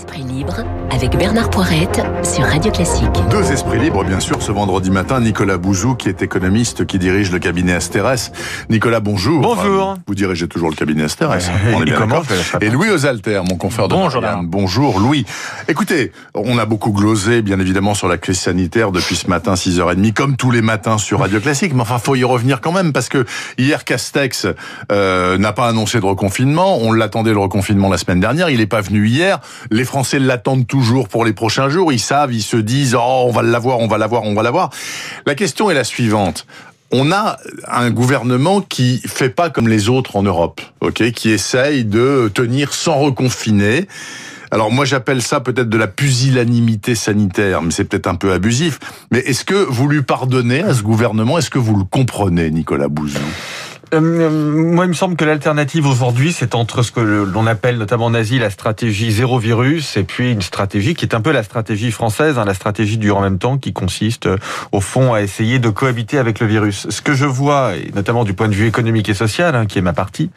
Esprit libre avec Bernard Poirette sur Radio Classique. Deux esprits libres, bien sûr, ce vendredi matin. Nicolas Bouzou, qui est économiste, qui dirige le cabinet Asterès. Nicolas, bonjour. Bonjour. vous dirigez toujours le cabinet Asterès. on est bien d'accord. Et Louis Osalter, mon confrère de Bonjour. Marianne. Bonjour, Louis. Écoutez, on a beaucoup glosé, bien évidemment, sur la crise sanitaire depuis ce matin, 6h30, comme tous les matins sur Radio Classique. Mais enfin, faut y revenir quand même, parce que hier, Castex euh, n'a pas annoncé de reconfinement. On l'attendait, le reconfinement, la semaine dernière. Il n'est pas venu hier. Les Français l'attendent toujours pour les prochains jours. Ils savent, ils se disent, oh, on va l'avoir, on va l'avoir, on va l'avoir. La question est la suivante. On a un gouvernement qui fait pas comme les autres en Europe, ok, qui essaye de tenir sans reconfiner. Alors moi j'appelle ça peut-être de la pusillanimité sanitaire, mais c'est peut-être un peu abusif. Mais est-ce que vous lui pardonnez à ce gouvernement? Est-ce que vous le comprenez, Nicolas Bouzou? Euh, moi, il me semble que l'alternative aujourd'hui, c'est entre ce que l'on appelle notamment en Asie la stratégie zéro virus et puis une stratégie qui est un peu la stratégie française, hein, la stratégie du en même temps, qui consiste euh, au fond à essayer de cohabiter avec le virus. Ce que je vois, et notamment du point de vue économique et social, hein, qui est ma partie,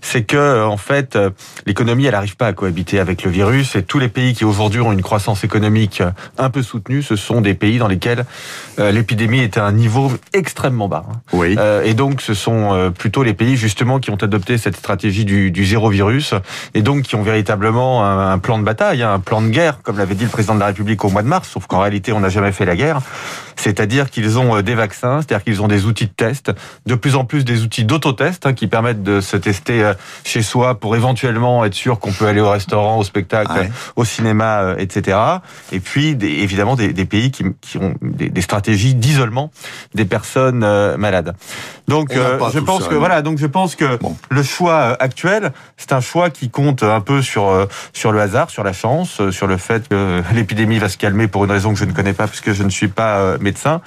c'est que euh, en fait, euh, l'économie, elle n'arrive pas à cohabiter avec le virus et tous les pays qui aujourd'hui ont une croissance économique euh, un peu soutenue, ce sont des pays dans lesquels euh, l'épidémie est à un niveau extrêmement bas. hein. Oui. Euh, et donc, ce sont euh, plutôt les pays justement qui ont adopté cette stratégie du, du zéro virus et donc qui ont véritablement un, un plan de bataille, hein, un plan de guerre, comme l'avait dit le président de la République au mois de mars. Sauf qu'en réalité, on n'a jamais fait la guerre. C'est-à-dire qu'ils ont euh, des vaccins, c'est-à-dire qu'ils ont des outils de test, de plus en plus des outils d'autotest hein, qui permettent de se tester euh, chez soi pour éventuellement être sûr qu'on peut aller au restaurant, au spectacle, Ouais. au cinéma, euh, etc. Et puis des- évidemment des, des pays qui, qui ont des, des stratégies d'isolement des personnes euh, malades. Donc euh, je tout pense que voilà, donc je pense que Bon. le choix euh, actuel, c'est un choix qui compte un peu sur euh, sur le hasard, sur la chance, euh, sur le fait que l'épidémie va se calmer pour une raison que je ne connais pas parce que je ne suis pas médecin.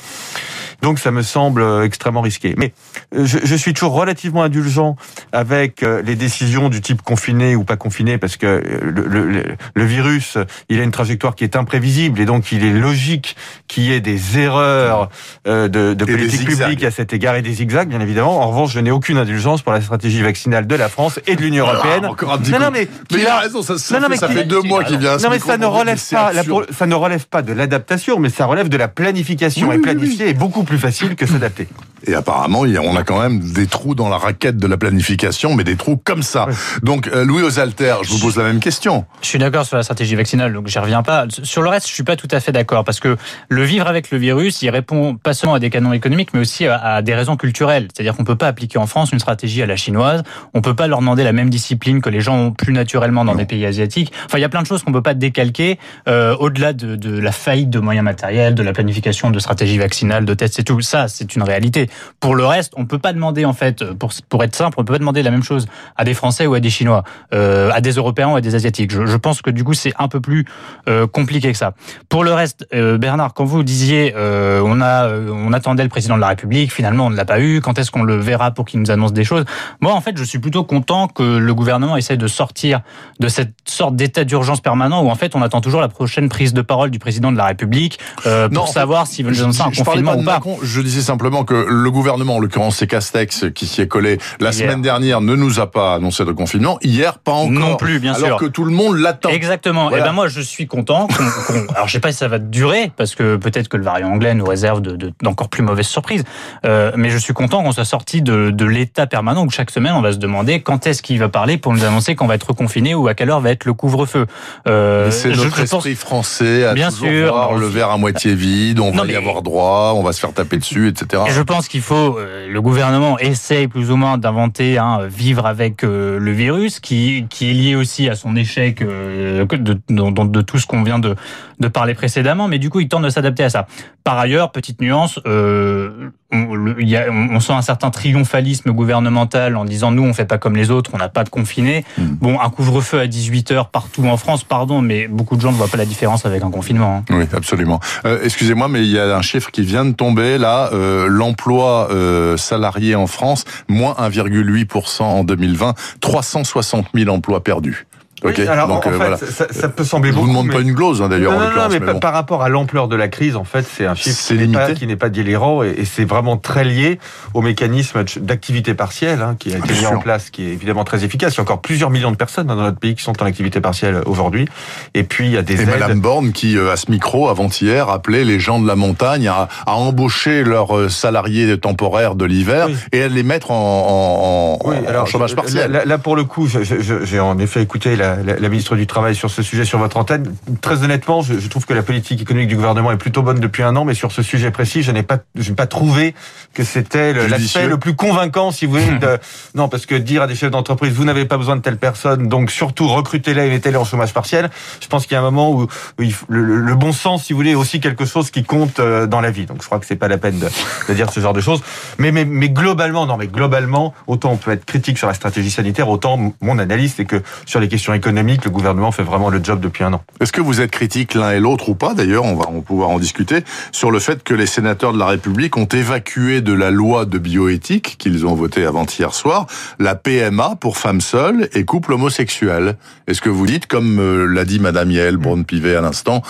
Donc ça me semble euh, extrêmement risqué. Mais euh, je, je suis toujours relativement indulgent avec euh, les décisions du type confiné ou pas confiné parce que le, le, le- le virus, il a une trajectoire qui est imprévisible et donc il est logique qu'il y ait des erreurs de, politique publique à cet égard et des zigzags, bien évidemment. En revanche, je n'ai aucune indulgence pour la stratégie vaccinale de la France et de l'Union européenne. Ah, encore un petit non, non, mais, il a raison, ça, ça Non, non, fait, mais ça qui- fait deux mois qu'il vient à ce non mais micro ça ne relève pas, la- absurde. ça ne relève pas de l'adaptation, mais ça relève de la planification. Oui, et oui, planifier est beaucoup plus facile que s'adapter. Et apparemment, on a quand même des trous dans la raquette de la planification, mais des trous comme ça. Donc, euh, Louis Osalter, je vous pose la même question. Je suis d'accord sur la stratégie vaccinale, donc j'y reviens pas. Sur le reste, je suis pas tout à fait d'accord parce que le vivre avec le virus, il répond pas seulement à des canons économiques, mais aussi à, à des raisons culturelles. C'est-à-dire qu'on peut pas appliquer en France une stratégie à la chinoise. On peut pas leur demander la même discipline que les gens ont plus naturellement dans Non. des pays asiatiques. Enfin, il y a plein de choses qu'on peut pas décalquer euh, au-delà de, de la faillite de moyens matériels, de la planification de stratégies vaccinales, de tests et tout. Ça, c'est une réalité. Pour le reste, on peut pas demander en fait, pour pour être simple, on peut pas demander la même chose à des Français ou à des Chinois, euh, à des Européens ou à des Asiatiques. Je, je pense que du coup, c'est un peu plus euh, compliqué que ça. Pour le reste, euh, Bernard, quand vous disiez, euh, on a, euh, on attendait le président de la République, finalement, on ne l'a pas eu. Quand est-ce qu'on le verra pour qu'il nous annonce des choses? Moi, en fait, je suis plutôt content que le gouvernement essaie de sortir de cette sorte d'état d'urgence permanent où en fait, on attend toujours la prochaine prise de parole du président de la République euh, Non, pour savoir s'il veut nous annoncer un confinement ou pas. Macron, je disais simplement que le gouvernement, en l'occurrence c'est Castex qui s'y est collé la Hier. semaine dernière, ne nous a pas annoncé de confinement. Hier, pas encore. Non plus, bien alors sûr. que tout le monde l'attend. Exactement. Voilà. Et ben moi, je suis content. qu'on- alors, je sais pas si ça va durer, parce que peut-être que le variant anglais nous réserve de- de- d'encore plus mauvaises surprises. Euh, mais je suis content qu'on soit sorti de, de l'état permanent où chaque semaine on va se demander quand est-ce qu'il va parler pour nous annoncer qu'on va être reconfiné ou à quelle heure va être le couvre-feu. Euh, c'est notre je pense- esprit français à Bien toujours sûr, voir le verre à moitié vide, on Non, va y avoir droit, on va se faire taper dessus, etc. Et je pense qu'il faut, euh, le gouvernement essaye plus ou moins d'inventer un vivre avec euh, le virus, qui, qui est lié aussi à son échec euh, de, de, de- de tout ce qu'on vient de, de parler précédemment, mais du coup, il tente de s'adapter à ça. Par ailleurs, petite nuance, euh, on, le- il y a, on on sent un certain triomphalisme gouvernemental en disant nous, on fait pas comme les autres, on n'a pas de confiné. Mm. Bon, un couvre-feu à 18 heures partout en France, pardon, mais beaucoup de gens ne voient pas la différence avec un confinement. hein. Oui, absolument. Euh, Excusez-moi, mais il y a un chiffre qui vient de tomber là. Euh, L'emploi euh, salarié en France, moins 1,8% en 2020, 360 000 emplois perdus. Oui, Ok, alors donc, en euh, fait, voilà. ça, ça peut sembler Je vous beaucoup. demande mais- pas une glose, hein, d'ailleurs, Non, non, non, mais mais pa- bon. par rapport à l'ampleur de la crise, en fait, c'est un chiffre qui n'est pas- qui n'est pas délirant et, et c'est vraiment très lié au mécanisme d'activité partielle hein, qui a été Bien mis en place, qui est évidemment très efficace. Il y a encore plusieurs millions de personnes dans notre pays qui sont en activité partielle aujourd'hui. Et puis il y a des Et aides. Madame Borne qui, euh, à ce micro, avant-hier, appelait les gens de la montagne à, à embaucher leurs euh, salariés temporaires de l'hiver Oui. et à les mettre en, en, en- Oui, en alors chômage je- partiel. Là, là, pour le coup, je- je- je- j'ai en effet écouté la, la- la ministre du Travail sur ce sujet sur votre antenne. Très honnêtement, je, je trouve que la politique économique du gouvernement est plutôt bonne depuis un an, mais sur ce sujet précis, je n'ai pas, je n'ai pas trouvé que c'était l'aspect le plus convaincant, si vous voulez. de- non, parce que dire à des chefs d'entreprise, vous n'avez pas besoin de telle personne, donc surtout recrutez-la et mettez-la en chômage partiel. Je pense qu'il y a un moment où, où il faut- le, bon sens, si vous voulez, est aussi quelque chose qui compte euh, dans la vie. Donc je crois que c'est pas la peine de, de dire ce genre de choses. Mais, mais, mais globalement, non, mais globalement, autant on peut être critique sur la stratégie sanitaire, autant mon analyse, c'est que sur les questions économiques, le gouvernement fait vraiment le job depuis un an. Est-ce que vous êtes critique l'un et l'autre ou pas D'ailleurs, on va pouvoir en discuter sur le fait que les sénateurs de la République ont évacué de la loi de bioéthique qu'ils ont votée avant-hier soir la PMA pour femmes seules et couples homosexuels. Est-ce que vous dites, comme euh, l'a dit Madame Yael Braun-Pivet à l'instant,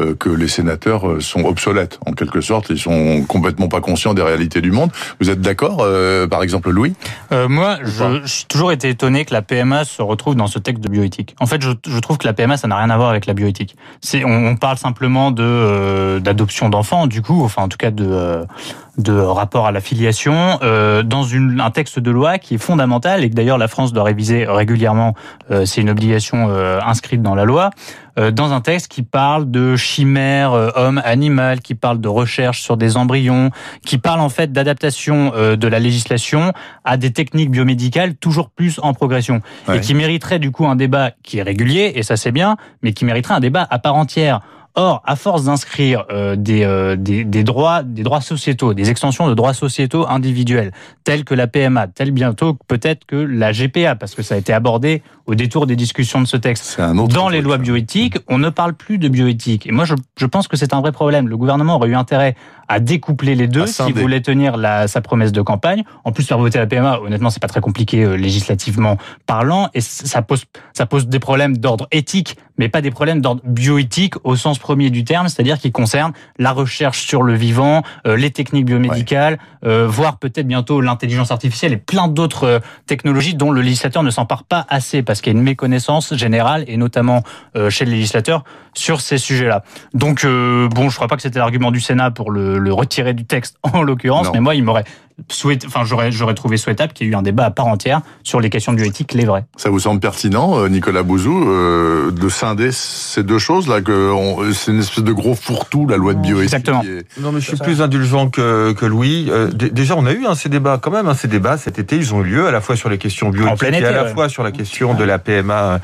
euh, que les sénateurs euh, sont obsolètes? En quelque sorte, ils sont complètement pas conscients des réalités du monde Vous êtes d'accord, euh, par exemple, Louis? Euh, moi, suis toujours été étonné que la PMA se retrouve dans ce texte de bioéthique. En fait, je, trouve que la PMA, ça n'a rien à voir avec la bioéthique. On parle simplement de euh, d'adoption d'enfants, du coup, enfin, en tout cas de euh, de rapport à la filiation euh, dans une, un texte de loi qui est fondamental et que d'ailleurs la France doit réviser régulièrement. Euh, c'est une obligation euh, inscrite dans la loi. Euh, dans un texte qui parle de chimère euh, homme-animal, qui parle de recherche sur des embryons, qui parle en fait d'adaptation euh, de la législation à des techniques biomédicales toujours plus en progression Ouais. et qui mériterait du coup un débat qui est régulier et ça c'est bien, mais qui mériterait un débat à part entière. Or, à force d'inscrire euh, des, euh, des, des droits, des droits sociétaux, des extensions de droits sociétaux individuels, tels que la PMA, tels bientôt peut-être que la GPA, parce que ça a été abordé au détour des discussions de ce texte. C'est un autre Dans les lois bioéthiques, on ne parle plus de bioéthique. Et moi, je, je pense que c'est un vrai problème. Le gouvernement aurait eu intérêt à découpler les deux s'il voulait tenir la, sa promesse de campagne. En plus, faire voter la PMA, honnêtement, c'est pas très compliqué euh, législativement parlant, et ça pose ça pose des problèmes d'ordre éthique, mais pas des problèmes d'ordre bioéthique au sens premier du terme, c'est-à-dire qui concernent la recherche sur le vivant, euh, les techniques biomédicales, euh, voire peut-être bientôt l'intelligence artificielle et plein d'autres euh, technologies dont le législateur ne s'empare pas assez parce qu'il y a une méconnaissance générale et notamment euh, chez le législateur sur ces sujets-là. Donc euh, bon, je crois pas que c'était l'argument du Sénat pour le, le retirer du texte en l'occurrence, mais moi il m'aurait souhaité, enfin j'aurais j'aurais trouvé souhaitable qu'il y ait eu un débat à part entière sur les questions bioéthiques, les vraies. Ça vous semble pertinent, euh, Nicolas Bouzou, euh, de scinder ces deux choses là que on- c'est une espèce de gros fourre-tout la loi de bioéthique. Exactement. est- Non, mais je suis plus indulgent que, que Louis. Euh, d- déjà, on a eu hein, ces débats quand même. hein, ces débats cet été, ils ont eu lieu à la fois sur les questions bioéthiques et à la ouais. fois sur la question de la PMA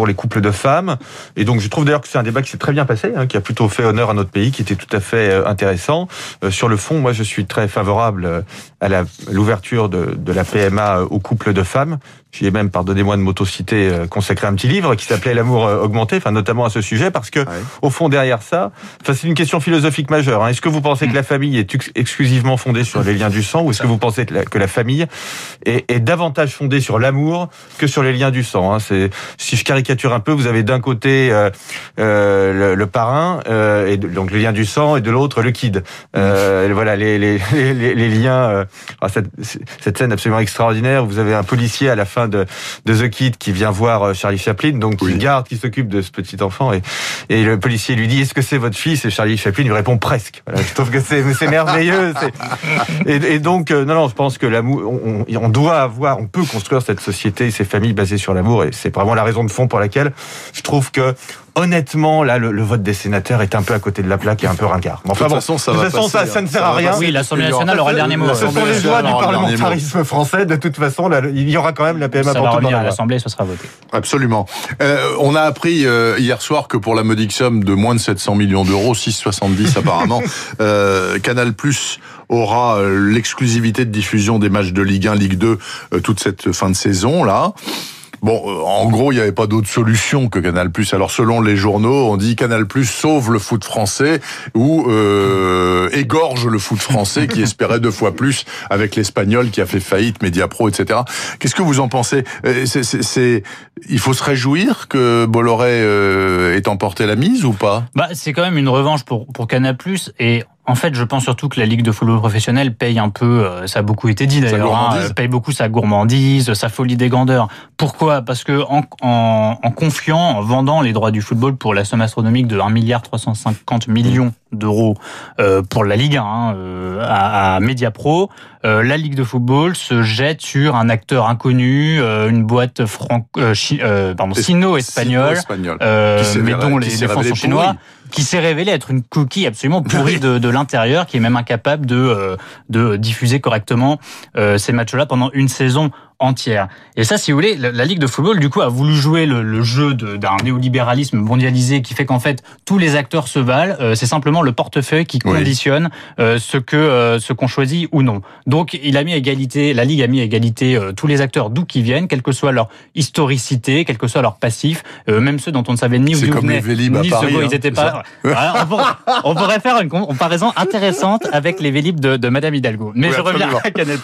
pour les couples de femmes. Et donc, je trouve d'ailleurs que c'est un débat qui s'est très bien passé, hein, qui a plutôt fait honneur à notre pays, qui était tout à fait euh, intéressant. Euh, sur le fond, moi, je suis très favorable euh, à l'ouverture de, de la PMA aux couples de femmes. J'y ai même, pardonnez-moi de m'autociter, consacré un petit livre qui s'appelait L'amour augmenté, enfin notamment à ce sujet, parce que au fond derrière ça, enfin c'est une question philosophique majeure. hein. Est-ce que vous pensez que la famille est ex- exclusivement fondée sur les liens du sang, ou est-ce que vous pensez que la, que la famille est, est davantage fondée sur l'amour que sur les liens du sang hein? C'est si je caricature un peu, vous avez d'un côté euh, euh, le, le parrain euh, et de- donc les liens du sang, et de l'autre le kid. Voilà les les, les, les- les liens. ah, cette, cette scène absolument extraordinaire. Vous avez un policier à la fin de, de The Kid qui vient voir Charlie Chaplin, donc qui Oui. garde, qui s'occupe de ce petit enfant, et, et le policier lui dit Est-ce que c'est votre fils? Et Charlie Chaplin lui répond presque. Voilà, je trouve que c'est merveilleux. Et, et donc non non, je pense que l'amour, on, doit avoir, on peut construire cette société et ces familles basées sur l'amour, et c'est vraiment la raison de fond pour laquelle je trouve que honnêtement là le, le vote des sénateurs est un peu à côté de la plaque et un peu ringard. Mais De toute façon, ça de va façon, passer, ça, ça hein. ne sert Ça à va rien. Oui, l'Assemblée nationale aura le dernier mot. Ce sont les joies du parlementarisme français. De toute façon, là, il y aura quand même la PMA Ça va pour tout revenir la à l'Assemblée, ce sera voté. Absolument. Euh, on a appris euh, hier soir que pour la modique somme de moins de 700 millions d'euros, 6,70 apparemment, euh, Canal Plus aura euh, l'exclusivité de diffusion des matchs de Ligue 1, Ligue 2 euh, toute cette fin de saison là. Bon, euh, en gros, il n'y avait pas d'autre solution que Canal+. Alors, selon les journaux, on dit Canal+, sauve le foot français ou euh, égorge le foot français qui espérait deux fois plus avec l'Espagnol qui a fait faillite, Mediapro, etc. Qu'est-ce que vous en pensez? Euh, il faut se réjouir que Bolloré euh, ait emporté la mise ou pas? Bah, C'est quand même une revanche pour, pour Canal+, et en fait, je pense surtout que la Ligue de football professionnel paye un peu, euh, ça a beaucoup été dit d'ailleurs, hein, paye beaucoup sa gourmandise, sa folie des grandeurs. Pourquoi? Parce que en, en, en, confiant, en vendant les droits du football pour la somme astronomique de 1 milliard 350 millions d'euros euh, pour la Ligue 1 hein, euh, à, à Mediapro, euh, la Ligue de football se jette sur un acteur inconnu, euh, une boîte franco, euh, pardon, sino-espagnole, Sino mais dont les, fonds sont chinois. Qui s'est révélé être une cookie absolument pourrie de, de l'intérieur, qui est même incapable de, de diffuser correctement ces matchs-là pendant une saison entière. Et ça, si vous voulez, la, Ligue de football, du coup, a voulu jouer le, le jeu d'un néolibéralisme mondialisé qui fait qu'en fait, tous les acteurs se valent. Euh, c'est simplement le portefeuille qui conditionne euh, ce que euh, ce qu'on choisit ou non. Donc, il a mis à égalité, la Ligue a mis à égalité tous les acteurs d'où qu'ils viennent, quelle que soit leur historicité, quel que soit leur passif, même ceux dont on ne savait ni où ils venaient, ni ce quoi ils étaient pas. on, pourrait, on, pourrait, faire une comparaison intéressante avec les Vélib de, de Madame Hidalgo. Mais oui, je reviens à Canal+.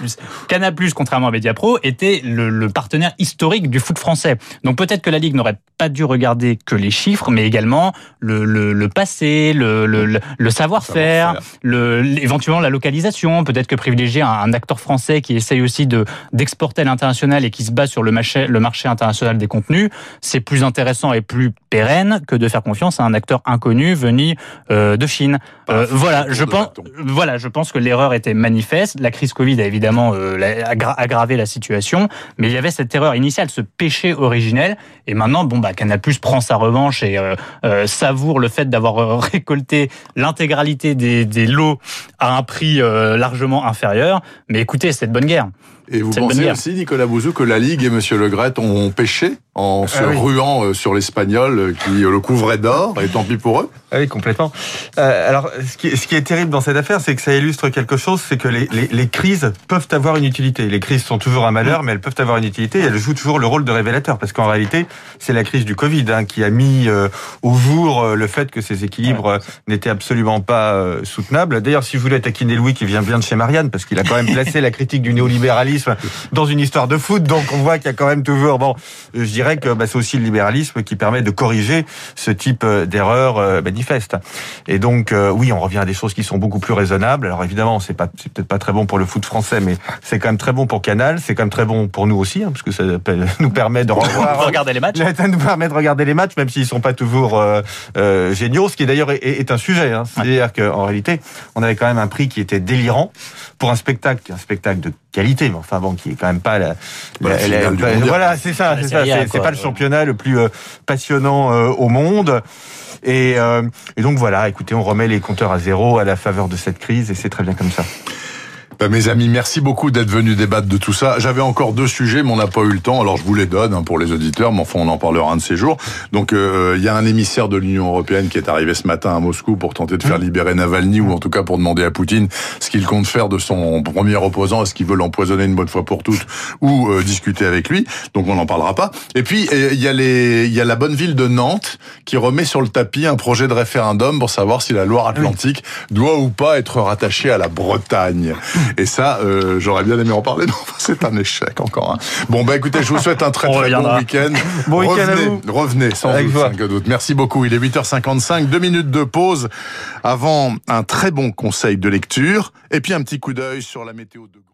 Canal+, contrairement à Mediapro, était le, le, partenaire historique du foot français. Donc peut-être que la Ligue n'aurait pas dû regarder que les chiffres, mais également le, le, le passé, le, le savoir-faire, le, éventuellement la localisation. Peut-être que privilégier un, un, acteur français qui essaye aussi de d'exporter à l'international et qui se base sur le marché, le marché international des contenus, c'est plus intéressant et plus pérenne que de faire confiance à un acteur inconnu venu euh, de Chine. Euh, voilà, je pense, voilà, je pense que l'erreur était manifeste. La crise Covid a évidemment euh, aggravé la situation, mais il y avait cette erreur initiale, ce péché originel. Et maintenant, bon, bah, Canal+ prend sa revanche et euh, euh, savoure le fait d'avoir euh, récolté l'intégralité des, lots à un prix largement inférieur. Mais écoutez, c'est de bonne guerre. Et vous pensez aussi, Nicolas Bouzou, que la Ligue et Monsieur Le Gret ont péché en se ah oui. ruant sur l'Espagnol qui le couvrait d'or, et tant pis pour eux ah Oui, complètement. Euh, alors, ce qui, ce qui, est terrible dans cette affaire, c'est que ça illustre quelque chose, c'est que les, les, les, crises peuvent avoir une utilité. Les crises sont toujours un malheur, mais elles peuvent avoir une utilité, et elles jouent toujours le rôle de révélateur, parce qu'en réalité, c'est la crise du Covid hein, qui a mis euh, au jour euh, le fait que ces équilibres ouais. n'étaient absolument pas euh, soutenables. D'ailleurs, si vous voulez taquiner Louis, qui vient bien de chez Marianne, parce qu'il a quand même placé la critique du néolibéralisme dans une histoire de foot, donc on voit qu'il y a quand même toujours... Bon, je dirais que bah, c'est aussi le libéralisme qui permet de corriger ce type d'erreur euh, manifeste. Et donc, euh, oui, on revient à des choses qui sont beaucoup plus raisonnables. Alors évidemment, c'est pas, c'est peut-être pas très bon pour le foot français, mais c'est quand même très bon pour Canal. C'est quand même très bon pour nous aussi, hein, parce que ça nous permet de revoir, regarder les matchs. Ça nous permet de regarder les matchs, même s'ils sont pas toujours euh, euh, géniaux. Ce qui d'ailleurs est, est, un sujet. Hein. C'est-à-dire qu'en réalité, on avait quand même un prix qui était délirant pour un spectacle, un spectacle de qualité, mais enfin bon, qui est quand même pas la. la, la, la voilà, c'est ça, c'est ça. C'est pas le championnat le plus euh, passionnant euh, au monde. Et, euh, et, donc voilà, écoutez, on remet les compteurs à zéro à la faveur de cette crise et c'est très bien comme ça. Ben, mes amis, merci beaucoup d'être venus débattre de tout ça. J'avais encore deux sujets, mais on n'a pas eu le temps. Alors je vous les donne hein, pour les auditeurs, mais enfin on en parlera un de ces jours. Donc il euh, y a un émissaire de l'Union européenne qui est arrivé ce matin à Moscou pour tenter de faire libérer Navalny, ou en tout cas pour demander à Poutine ce qu'il compte faire de son premier opposant, est-ce qu'il veut l'empoisonner une bonne fois pour toutes, ou euh, discuter avec lui. Donc on n'en parlera pas. Et puis il y a les, il y a la bonne ville de Nantes qui remet sur le tapis un projet de référendum pour savoir si la Loire-Atlantique oui. doit ou pas être rattachée à la Bretagne. Et ça, euh, j'aurais bien aimé en parler. Non, c'est un échec encore. Hein. Bon, bah écoutez, je vous souhaite un très très bon week-end. Bon week revenez, à vous. Revenez, sans Avec doute, sans doute. Merci beaucoup. Il est 8h55, deux minutes de pause avant un très bon conseil de lecture et puis un petit coup d'œil sur la météo de